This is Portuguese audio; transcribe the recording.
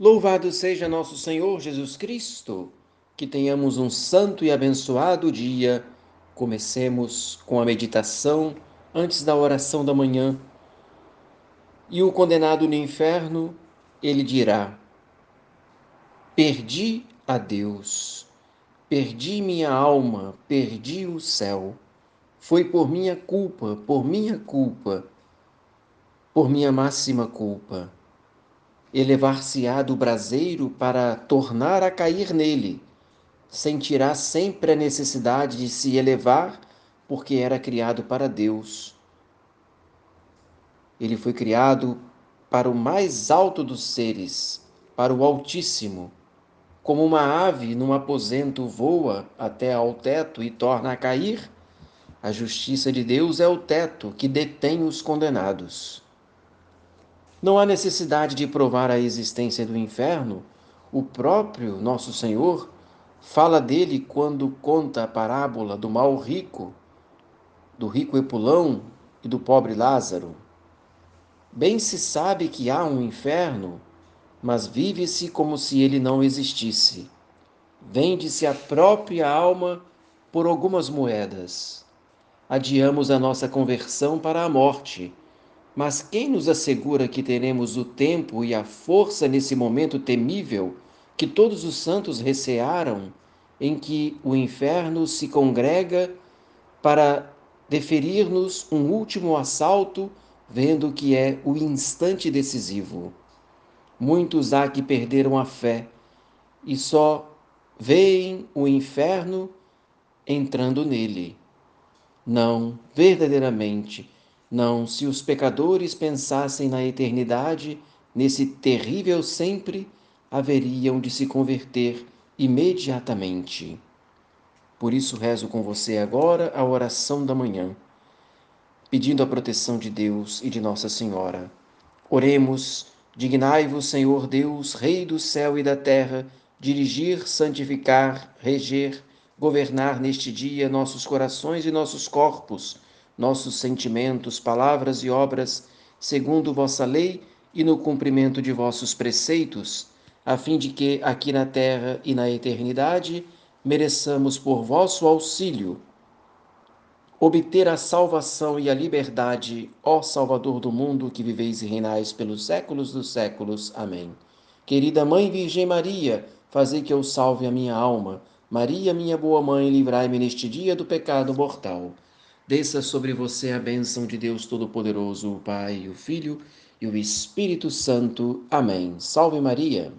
Louvado seja nosso Senhor Jesus Cristo, que tenhamos um santo e abençoado dia. Comecemos com a meditação antes da oração da manhã. E o condenado no inferno, ele dirá: Perdi a Deus, perdi minha alma, perdi o céu. Foi por minha culpa, por minha culpa, por minha máxima culpa elevar-se-á do braseiro para tornar a cair nele. Sentirá sempre a necessidade de se elevar, porque era criado para Deus. Ele foi criado para o mais alto dos seres, para o Altíssimo. Como uma ave num aposento voa até ao teto e torna a cair, a justiça de Deus é o teto que detém os condenados. Não há necessidade de provar a existência do inferno. O próprio nosso Senhor fala dele quando conta a parábola do mal rico, do rico Epulão e do pobre Lázaro. Bem se sabe que há um inferno, mas vive-se como se ele não existisse. Vende-se a própria alma por algumas moedas. Adiamos a nossa conversão para a morte mas quem nos assegura que teremos o tempo e a força nesse momento temível que todos os santos recearam, em que o inferno se congrega para deferir-nos um último assalto, vendo que é o instante decisivo? Muitos há que perderam a fé e só veem o inferno entrando nele. Não, verdadeiramente, não, se os pecadores pensassem na eternidade, nesse terrível sempre, haveriam de se converter imediatamente. Por isso rezo com você agora a oração da manhã, pedindo a proteção de Deus e de Nossa Senhora. Oremos, dignai-vos, Senhor Deus, Rei do céu e da terra, dirigir, santificar, reger, governar neste dia nossos corações e nossos corpos nossos sentimentos, palavras e obras, segundo vossa lei e no cumprimento de vossos preceitos, a fim de que, aqui na terra e na eternidade, mereçamos por vosso auxílio obter a salvação e a liberdade, ó Salvador do mundo que viveis e reinais pelos séculos dos séculos. Amém. Querida Mãe Virgem Maria, fazei que eu salve a minha alma. Maria, minha boa mãe, livrai-me neste dia do pecado mortal. Desça sobre você a bênção de Deus Todo-Poderoso, o Pai, o Filho e o Espírito Santo. Amém. Salve Maria!